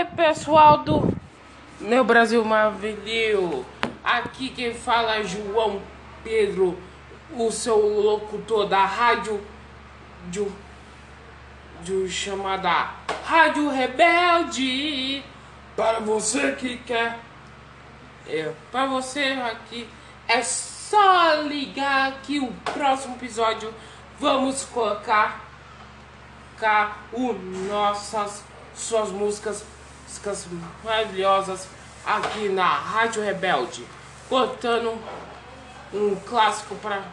Oi, pessoal do meu Brasil Maravilhoso. Aqui quem fala é João Pedro, o seu locutor da rádio de, de chamada Rádio Rebelde. Para você que quer, é, para você aqui é só ligar que o próximo episódio vamos colocar cá o nossas suas músicas, músicas maravilhosas aqui na Rádio Rebelde, botando um clássico para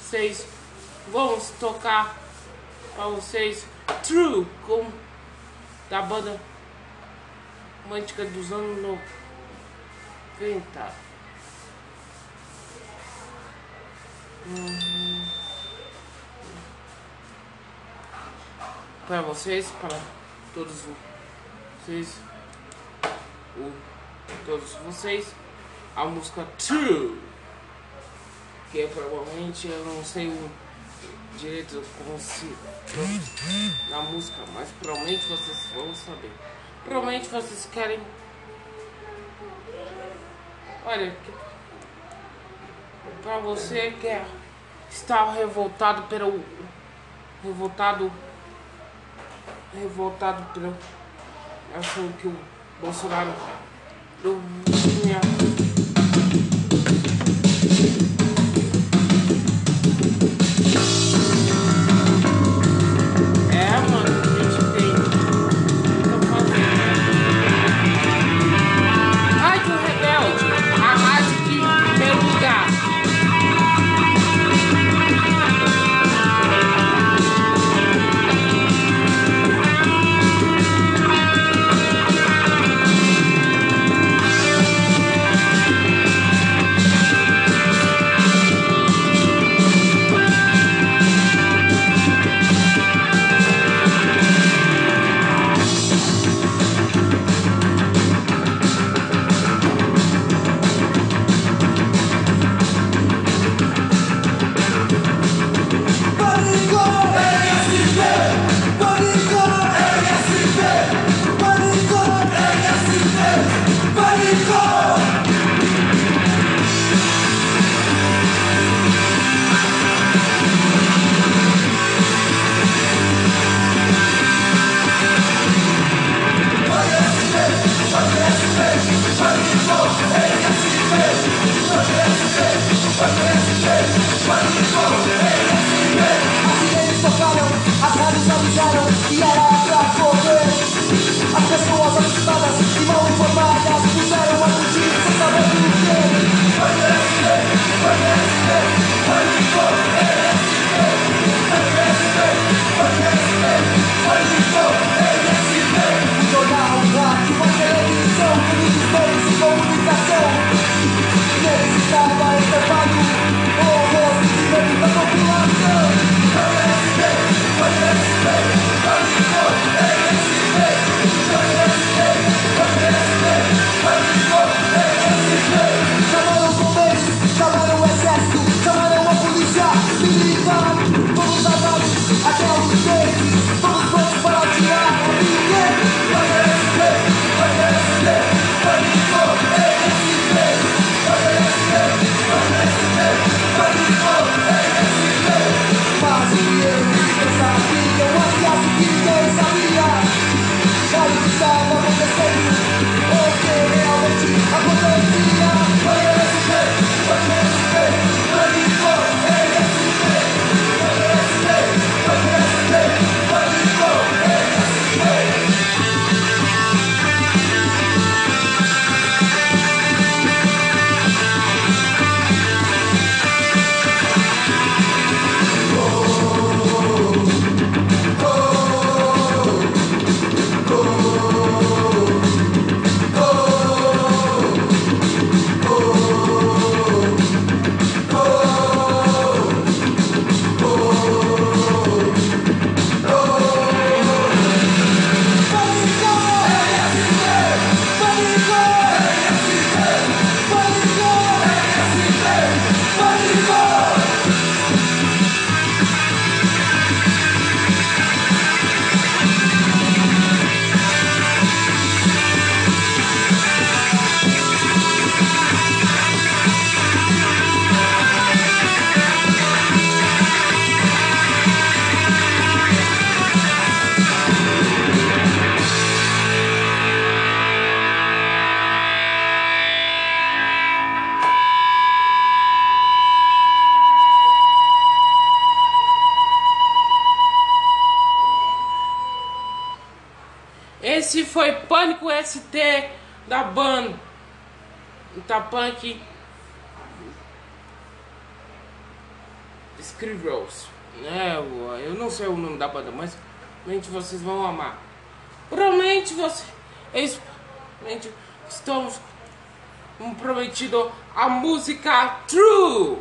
vocês. Vamos tocar para vocês True com da banda romântica dos anos 90. Hum. Para vocês, para todos vocês, o, todos vocês, a música True, que é provavelmente eu não sei o direito se na música, mas provavelmente vocês vão saber. Provavelmente vocês querem. Olha, para você que é, está revoltado pelo revoltado revoltado pelo achou que o Bolsonaro não tinha Punk, Skrillex, né? Eu não sei o nome da banda, mas realmente vocês vão amar. Realmente vocês, provavelmente estamos prometido a música True.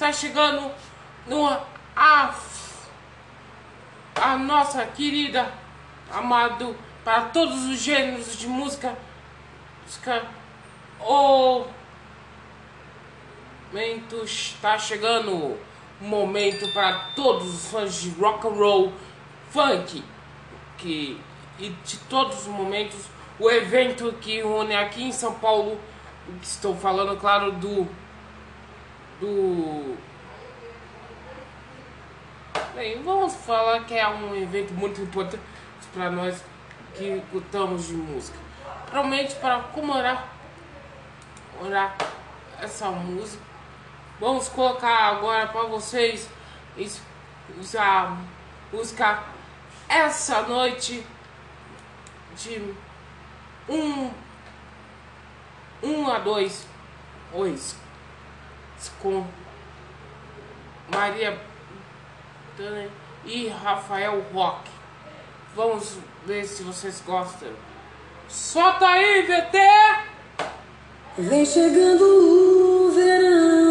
Está chegando no a, a nossa querida amado para todos os gêneros de música, música o momento está chegando. Momento para todos os fãs de rock and roll, funk, que e de todos os momentos o evento que une aqui em São Paulo, estou falando claro do do Bem, vamos falar que é um evento muito importante para nós que gostamos de música. Provavelmente para comemorar orar essa música. Vamos colocar agora para vocês usar música essa noite de um, um a dois, dois com Maria e Rafael Rock. Vamos ver se vocês gostam. Solta aí, VT! Vem chegando o verão,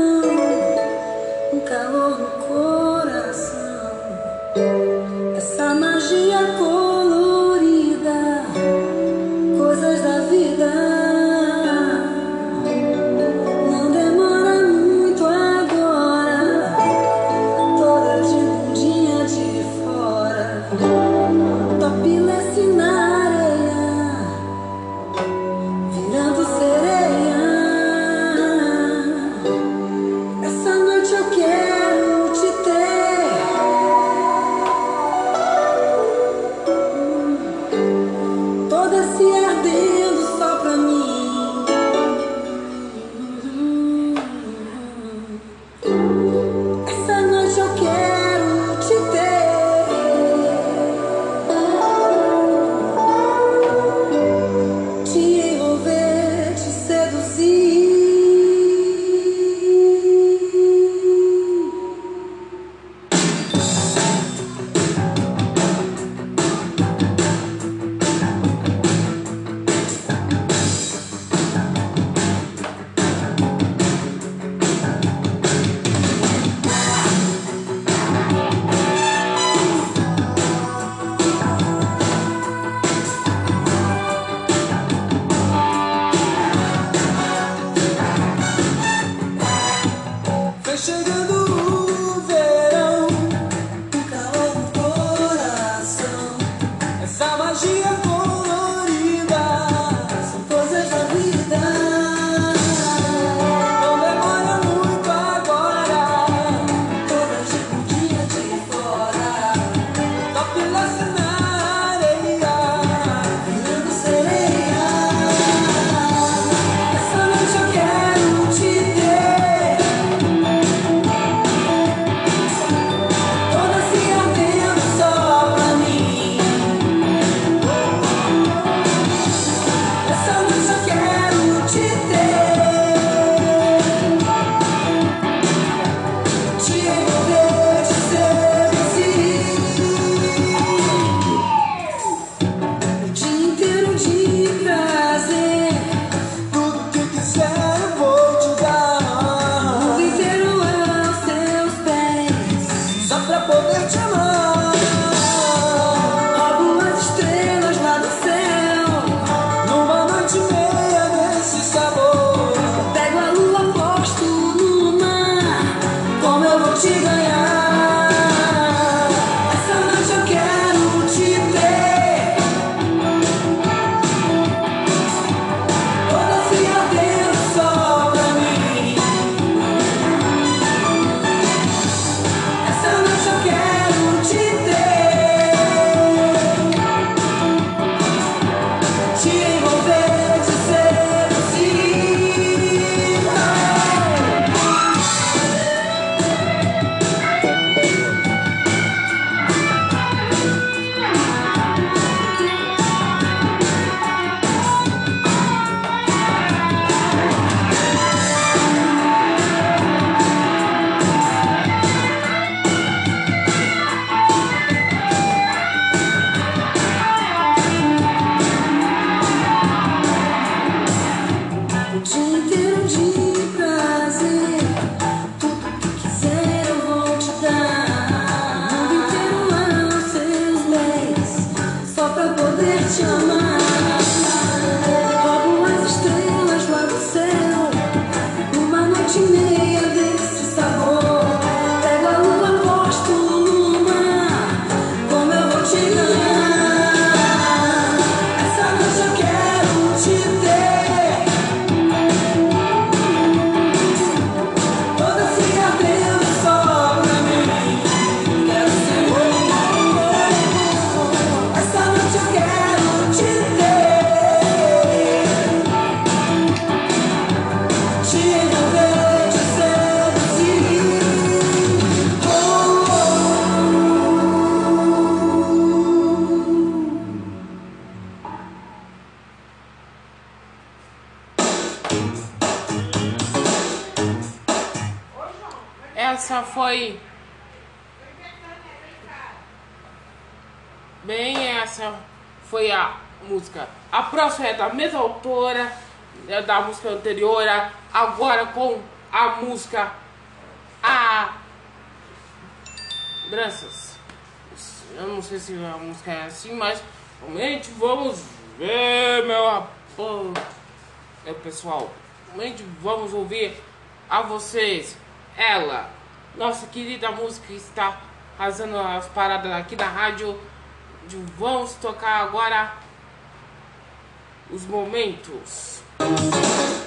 música anterior, agora com a música A. Graças. Eu não sei se a música é assim, mas realmente vamos ver, meu rapaz. É, pessoal, realmente vamos ouvir a vocês. Ela, nossa querida música está fazendo as paradas aqui da rádio. Vamos tocar agora os momentos. Thank you.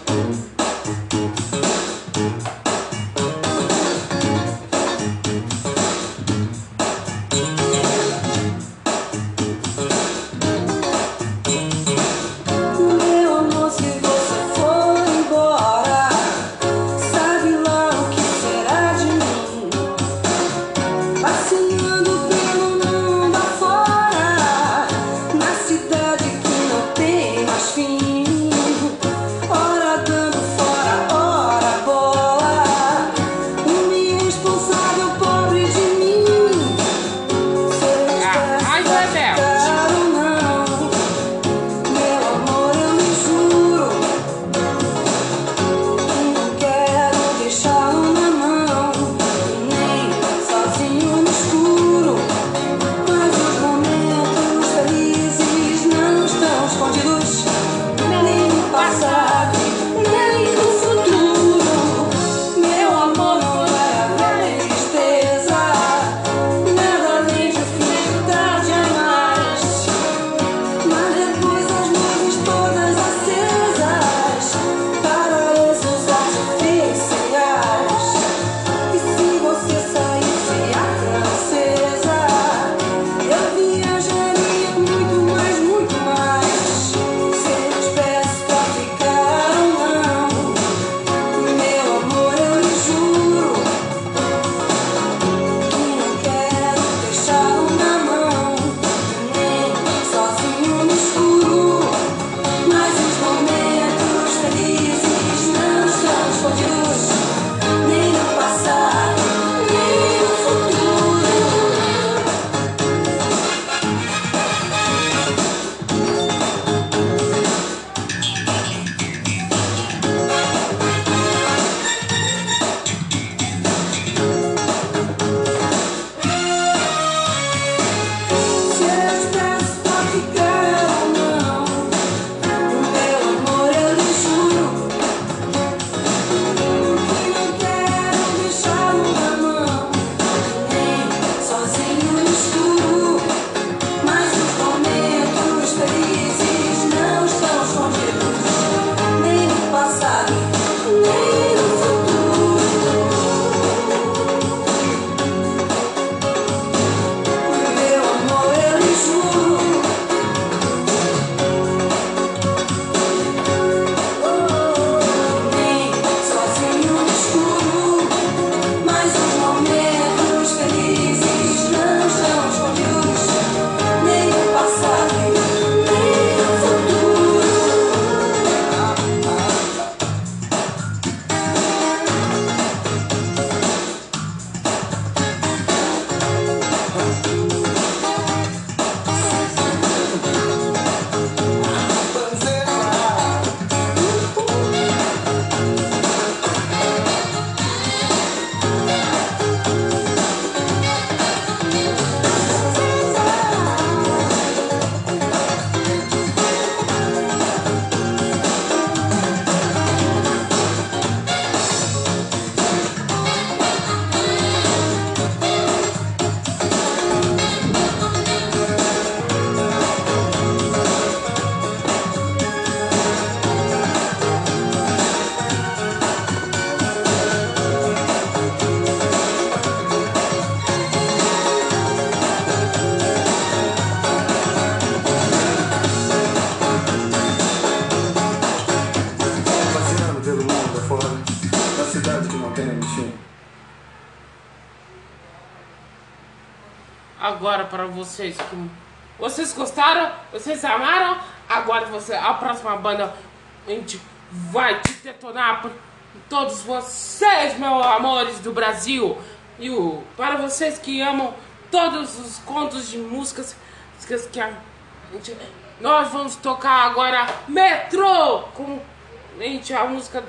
agora para vocês. Que vocês gostaram? Vocês amaram? Agora você, a próxima banda a gente vai te detonar por todos vocês, meus amores do Brasil. E o, para vocês que amam todos os contos de músicas, que a gente, nós vamos tocar agora Metrô com gente, a música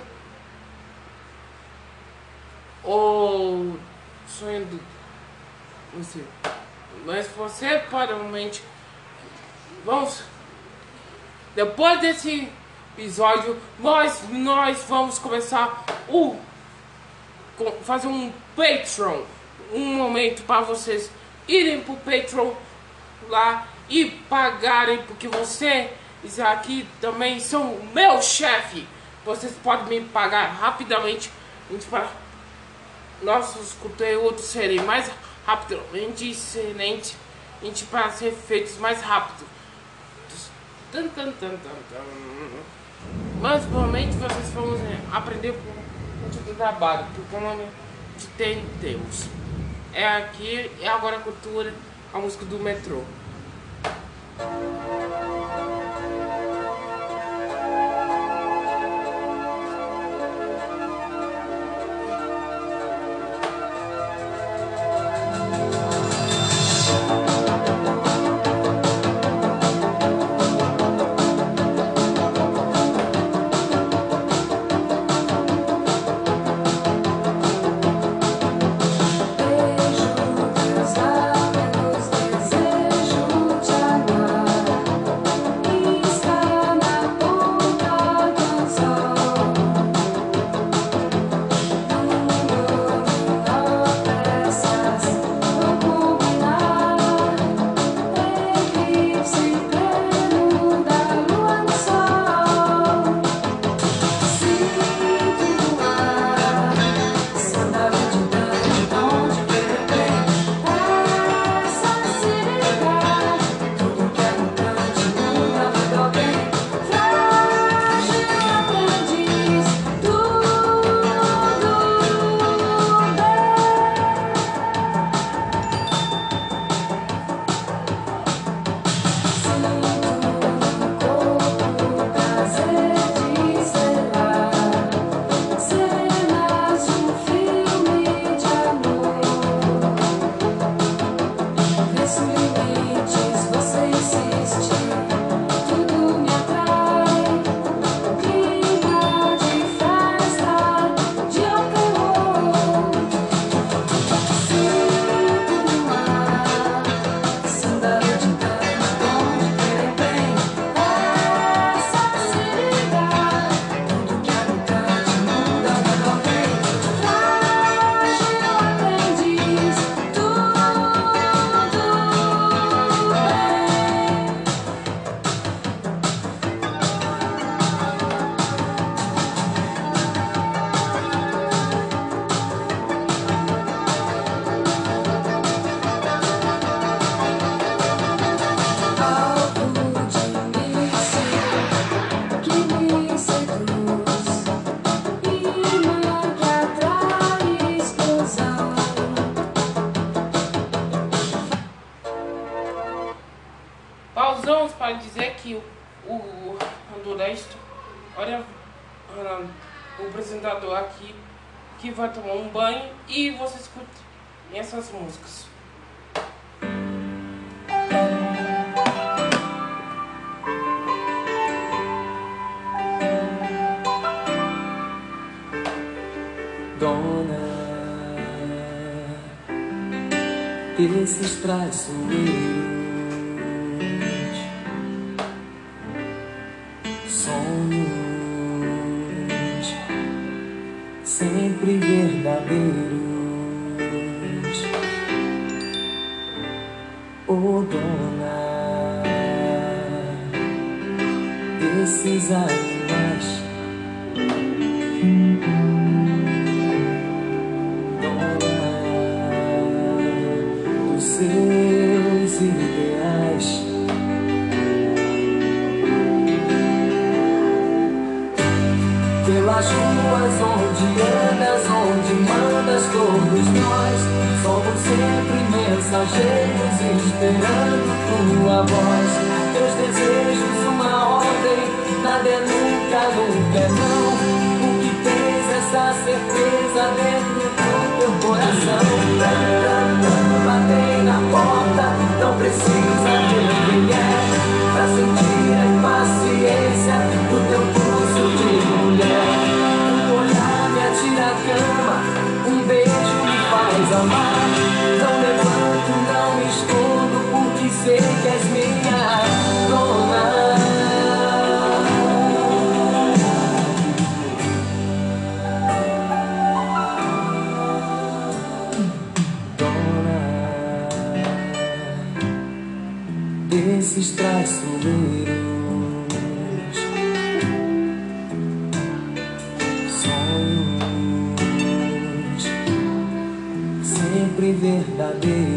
O Sonho do. Não sei. Mas você provavelmente vamos depois desse episódio nós nós vamos começar o fazer um Patreon, um momento para vocês irem pro Patreon lá e pagarem, porque você aqui também são meu chefe. Vocês podem me pagar rapidamente para nossos conteúdos serem mais rapidamente excelentes, gente para ser feitos mais rápido. Mas provavelmente vocês vão eh, aprender com muito do trabalho, porque como a gente tem temos. É aqui, é agora a cultura, a música do metrô. Andoreste, olha o apresentador aqui que vai tomar um banho e você escuta essas músicas. Dona desses traiçoeiros, sonhos day.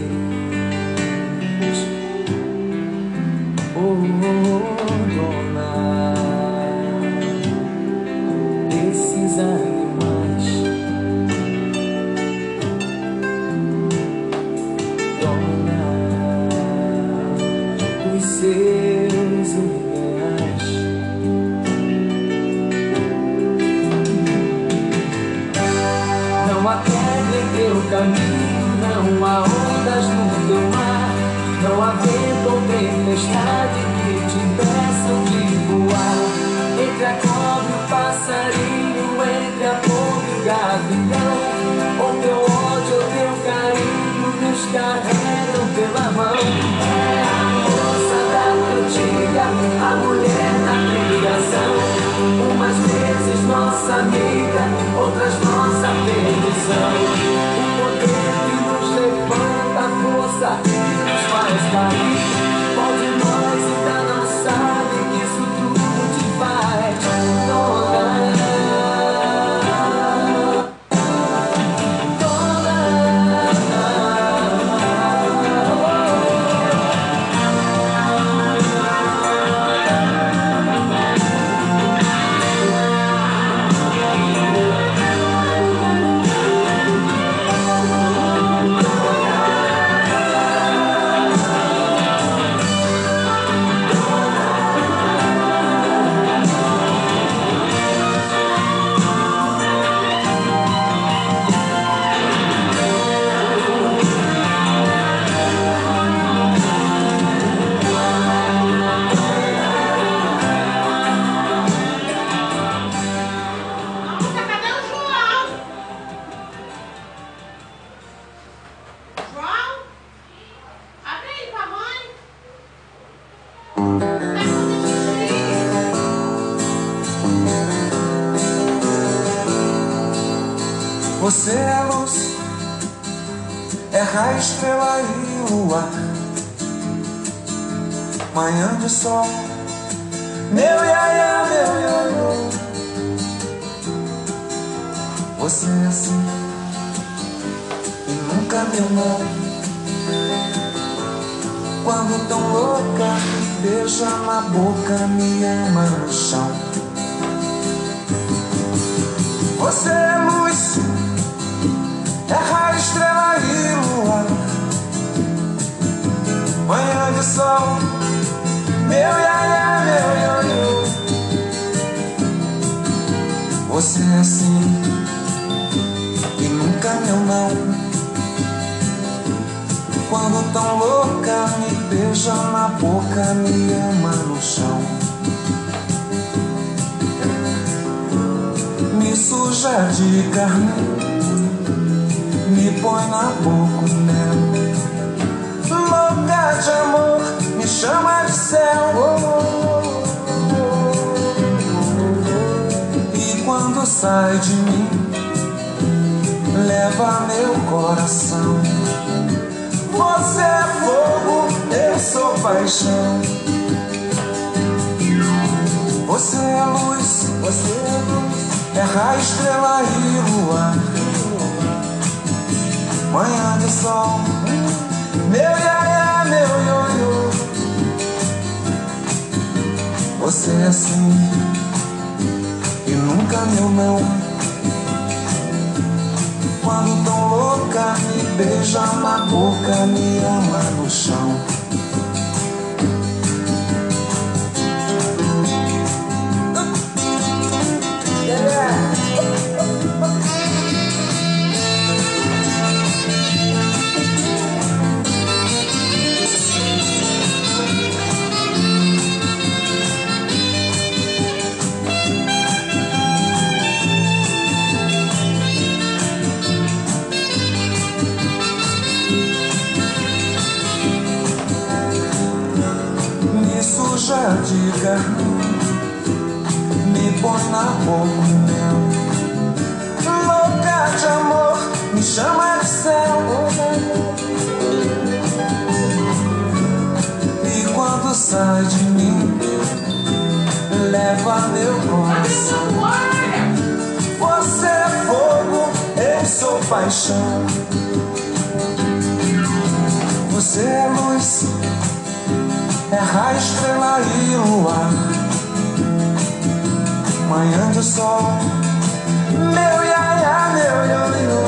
de sol. Meu iaia, -ia, meu iaiô Você é assim E nunca meu nome Quando tão louca beija na boca, me ama. no beija na boca, minha. Paixão. Você é luz, é raio, estrela e luar. Manhã de sol, meu iaia, meu ioiô.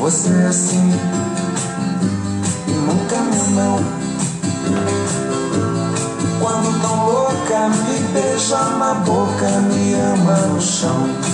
Você é assim, e nunca me não. Quando tão louca, me beija na boca, me ama no chão.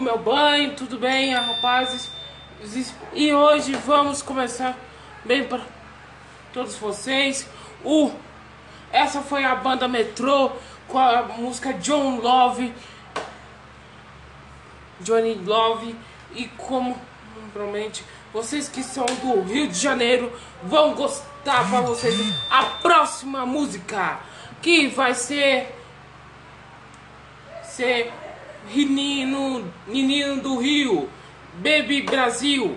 Meu banho, tudo bem, rapazes? E hoje vamos começar bem para todos vocês. O essa foi a banda Metrô com a música John Love. Johnny Love e como provavelmente vocês que são do Rio de Janeiro vão gostar para vocês a próxima música que vai ser ser Menino, Menino do Rio, Baby Brasil.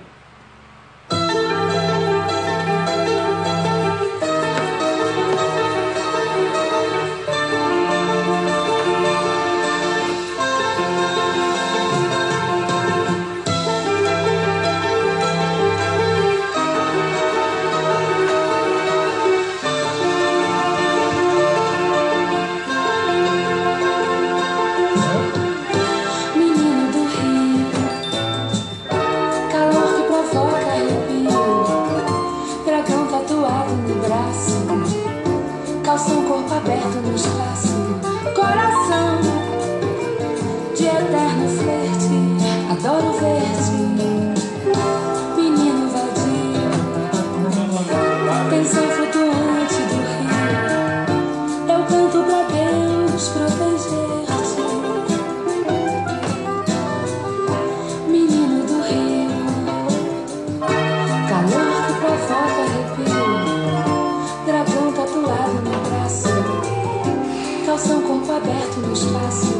No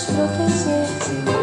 Just look easy.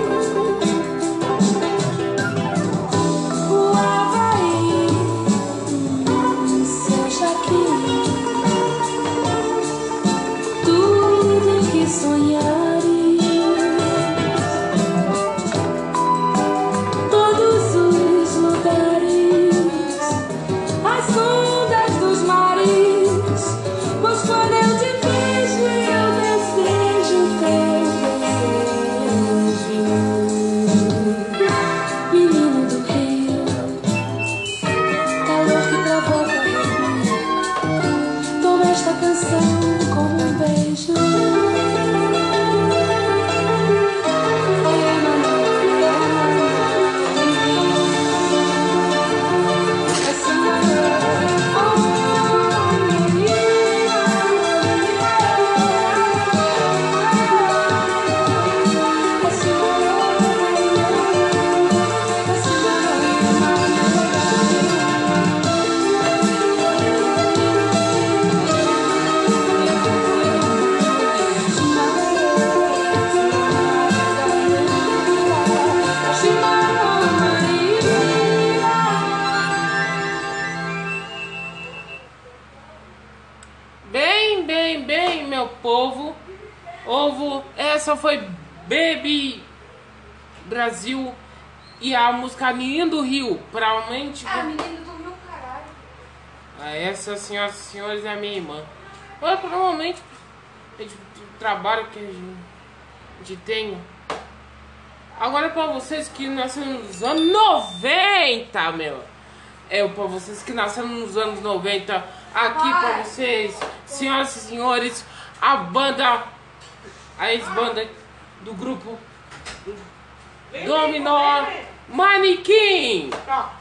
senhoras e senhores, é a minha irmã. Ela normalmente, o é trabalho que a gente tem. Agora, pra vocês que nasceram nos anos 90, meu. É, pra vocês que nasceram nos anos 90, é aqui Vai. pra vocês, senhoras e senhores, a banda, a ex-banda do grupo Dominó Manequim. Tá.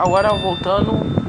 agora voltando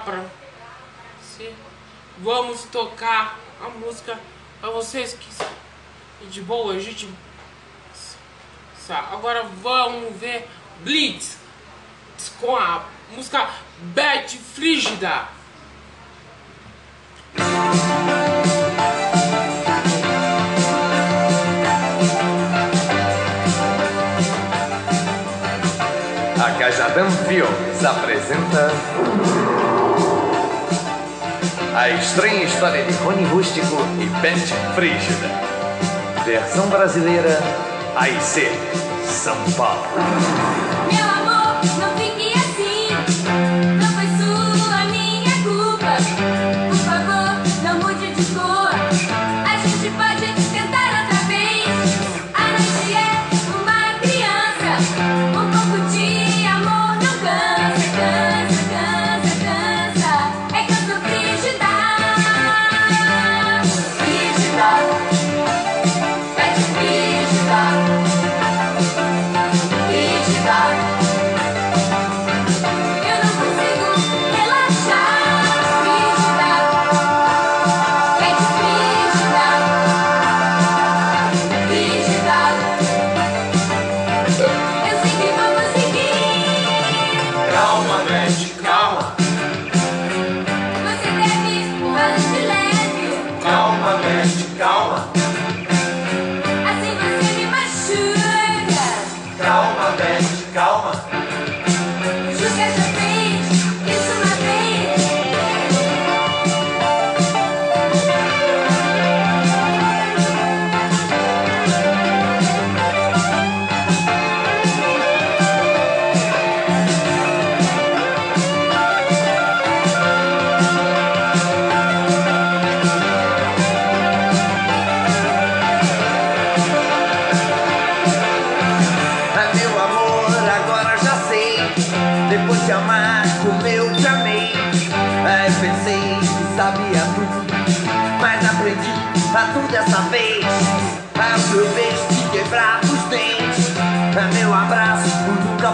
palavra. Sim. Vamos tocar a música para vocês que e de boa, a gente. Agora vamos ver Blitz com a música Bad Frígida. A Cajadão Filmes apresenta a estranha história de Rony Rústico e Beth Frígida. Versão brasileira, AIC, São Paulo.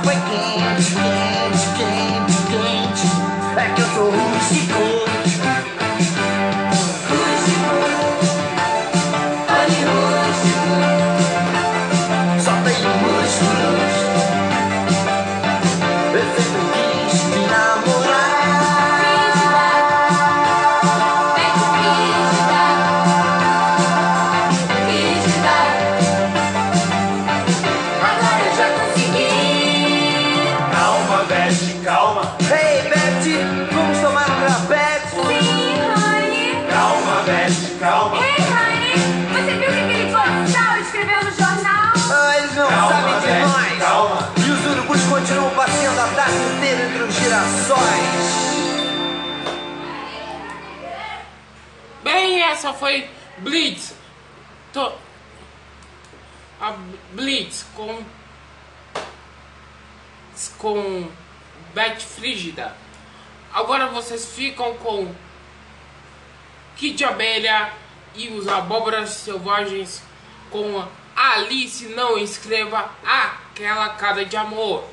again. só foi Blitz. To, a Blitz com com Bet Frígida. Agora vocês ficam com Kit de Abelha e os Abóboras Selvagens com Alice Não Escreva Aquela Cara de Amor.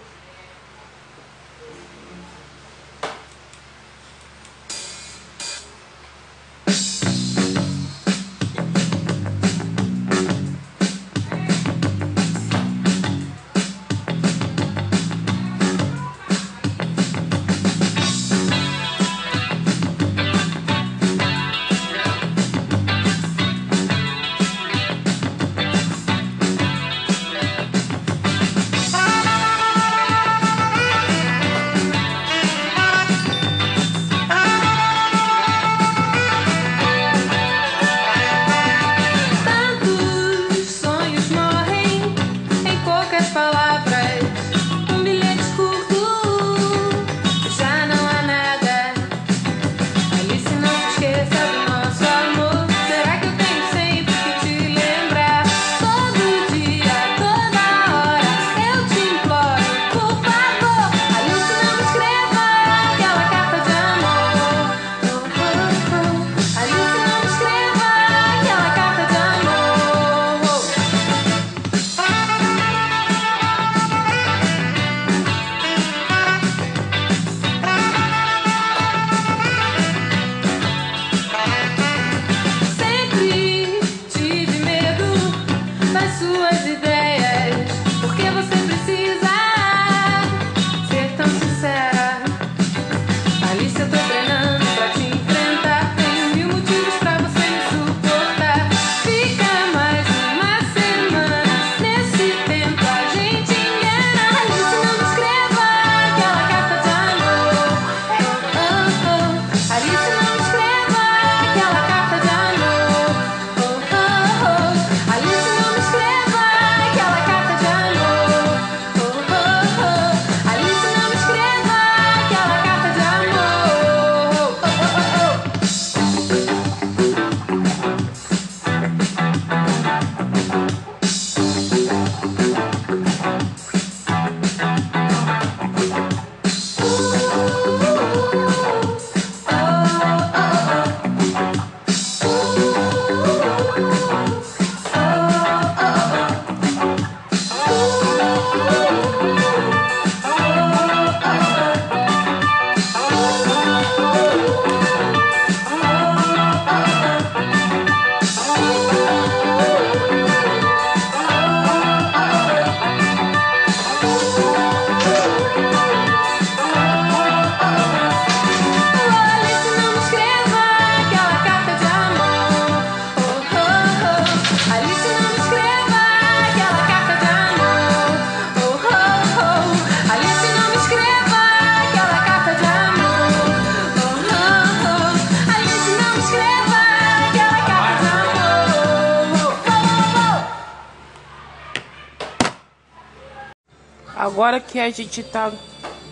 A gente tá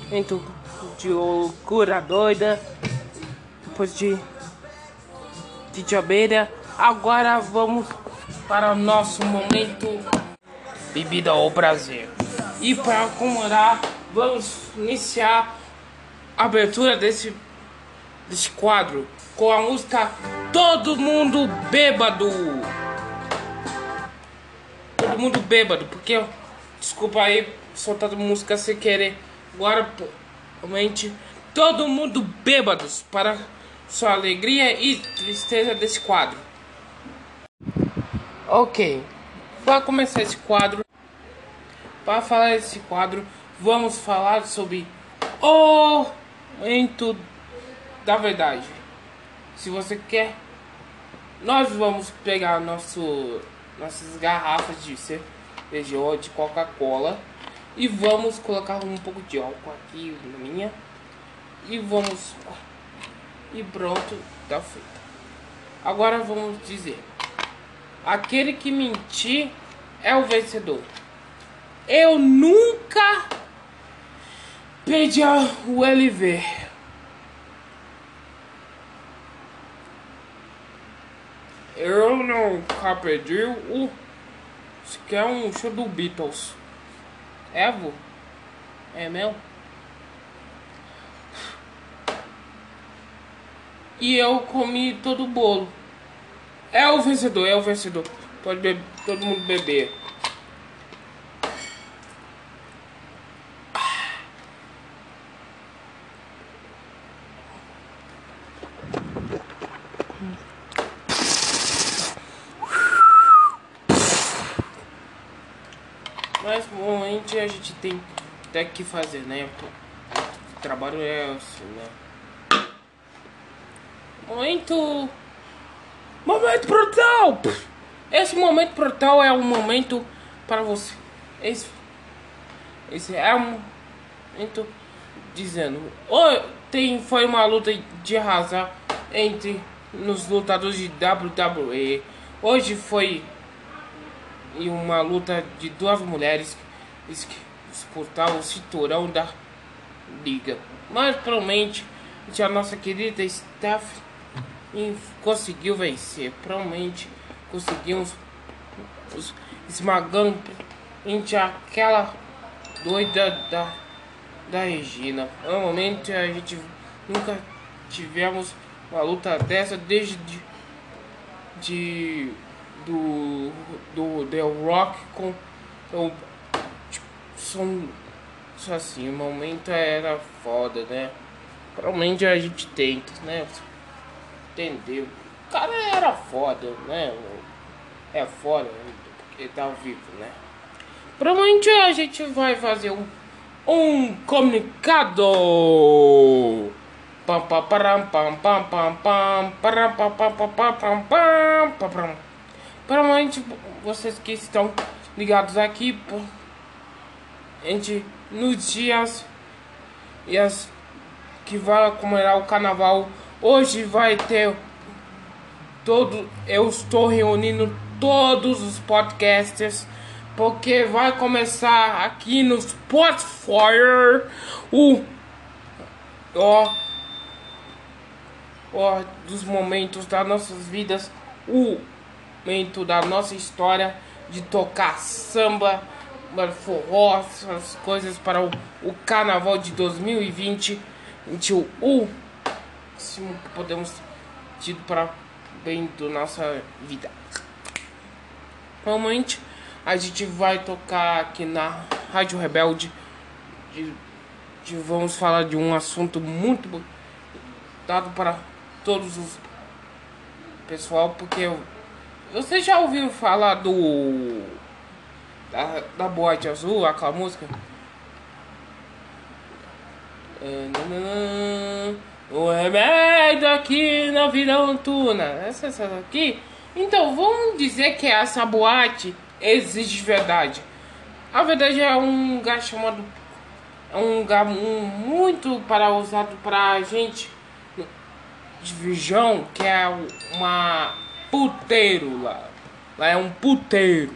dentro de loucura doida, depois de de Jabeira, agora vamos para o nosso momento bebida ou prazer. E para comemorar, vamos iniciar a abertura desse desse quadro com a música Todo Mundo Bêbado. Todo mundo bêbado, porque desculpa aí soltando música sem querer. Agora, realmente, todo mundo bêbados para sua alegria e tristeza desse quadro. Ok, para começar esse quadro, para falar desse quadro, vamos falar sobre o momento da verdade. Se você quer, nós vamos pegar nosso, nossas garrafas de cerveja ou de Coca-Cola e vamos colocar um pouco de álcool aqui na minha e vamos e pronto, tá feito. Agora vamos dizer: aquele que mentir é o vencedor. Eu nunca pedi o LV. Eu nunca pedi o. Isso aqui é um show do Beatles. É, vô? É mesmo? E eu comi todo o bolo. É o vencedor, é o vencedor. Pode beber, todo mundo beber. Mas normalmente a gente tem até que fazer, né? O trabalho é assim, né? Momento. Momento brutal! Esse momento brutal é um momento para você. Esse, esse é um momento dizendo. Oh, tem, foi uma luta de arrasar entre nos lutadores de WWE. Hoje foi uma luta de duas mulheres que disputavam o cinturão da liga. Mas provavelmente a nossa querida Steph conseguiu vencer. Provavelmente conseguimos os- esmagando entre aquela doida da, da Regina. Normalmente a gente nunca tivemos uma luta dessa desde de, de do do The Rock com o são só assim, o momento era foda, né? Provavelmente a gente tenta, né? Entendeu? O cara era foda, né? É foda, porque tá vivo, né? Provavelmente a gente vai fazer um, um comunicado. Pam, pam, pam, pam, pam, pam, param, pam, pam, pam, pam, pam, pam, pam, pam. Provavelmente vocês que estão ligados aqui, pô, gente nos dias e as que vai comemorar o carnaval, hoje vai ter todo eu estou reunindo todos os podcasters porque vai começar aqui no Spotify o ó ó dos momentos das nossas vidas o momento da nossa história de tocar samba mano, forró essas coisas para o, o carnaval de 2020 21 o máximo que podemos tido para bem da nossa vida. Normalmente a gente vai tocar aqui na Rádio Rebelde. De, de- vamos falar de um assunto muito dado para todos os pessoal, porque você já ouviu falar do da, da boate azul, aquela música? O remédio aqui na vida noturna. Essa, essa aqui. Então, vamos dizer que essa boate existe de verdade. A verdade é um lugar chamado. É um lugar mu- muito para usado para gente de Vijão, que é uma puteiro lá. Lá é um puteiro.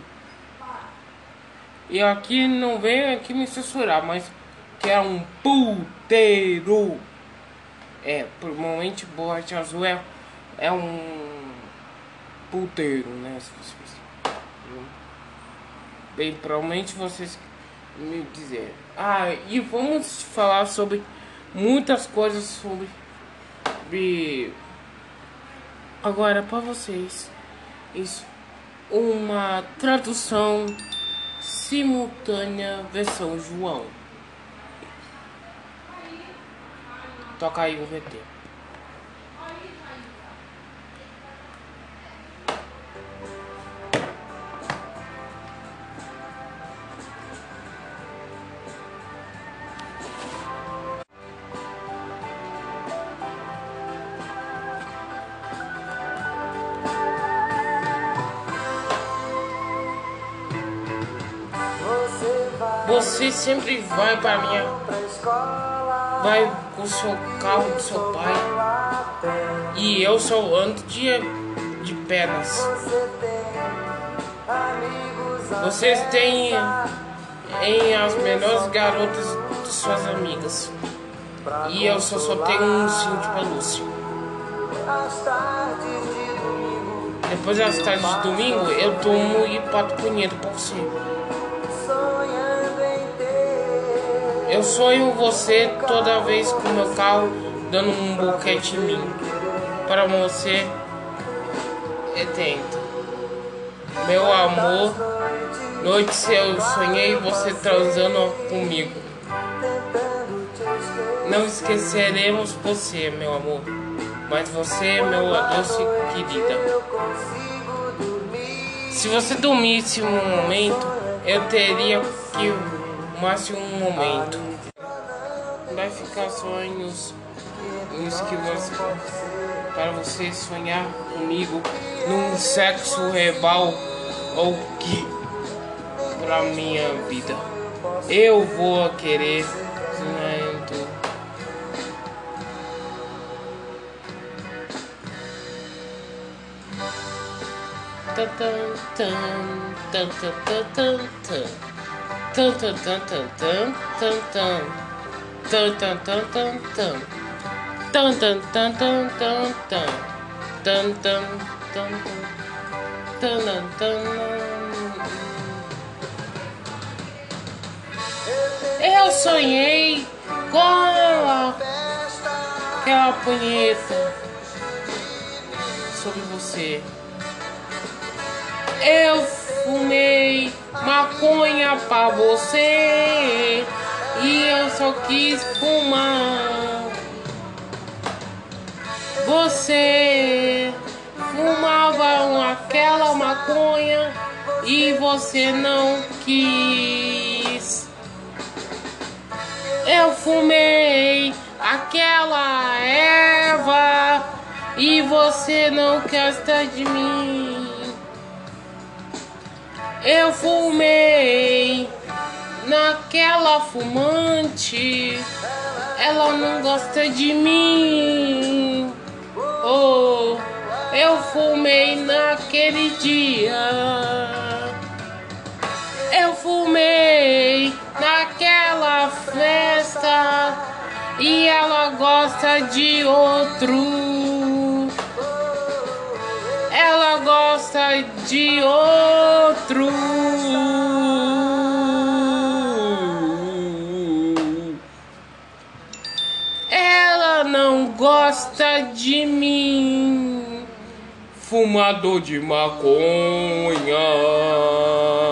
E aqui não vem aqui me censurar, mas que é um puteiro. É, provavelmente borracha azul é, é um puteiro, né? Bem, provavelmente vocês me dizer. Ah, e vamos falar sobre muitas coisas sobre. sobre agora para vocês. Isso. Uma tradução simultânea versão João. Toca aí o VT. Sempre vai para minha. Vai com o seu carro do seu pai. E eu só ando de, de pernas. Vocês têm em as melhores garotas de suas amigas. E eu só, só tenho um cinto de pelúcia. Depois das tardes de domingo, eu tomo e pato punheta pra você. Eu sonho você toda vez com meu carro dando um boquete em mim. Para você, é tenta. Meu amor, noites eu sonhei você transando comigo. Não esqueceremos você, meu amor. Mas você é meu doce querida. Se você dormisse um momento, eu teria que mais um momento. Vai ficar sonhos uns que você para você sonhar comigo num sexo rebal ou que pra minha vida. Eu vou querer muito. Tan, tan, tan, tan, tan, tan, tan. Tan, tan, tan, tan, tan, tan, tan. Tan, tan, tan, tan, tan. Tan, tan, tan, tan, tan, tan. Tan, tan, tan, tan. Tan, tan. Eu sonhei com ela, aquela punheta sobre você. Eu fumei maconha pra você e eu só quis fumar. Você fumava aquela maconha e você não quis. Eu fumei aquela erva e você não gosta de mim. Eu fumei naquela fumante, ela não gosta de mim. Oh, eu fumei naquele dia. Eu fumei naquela festa e ela gosta de outro. Ela gosta de outro. Ela não gosta de mim, fumador de maconha.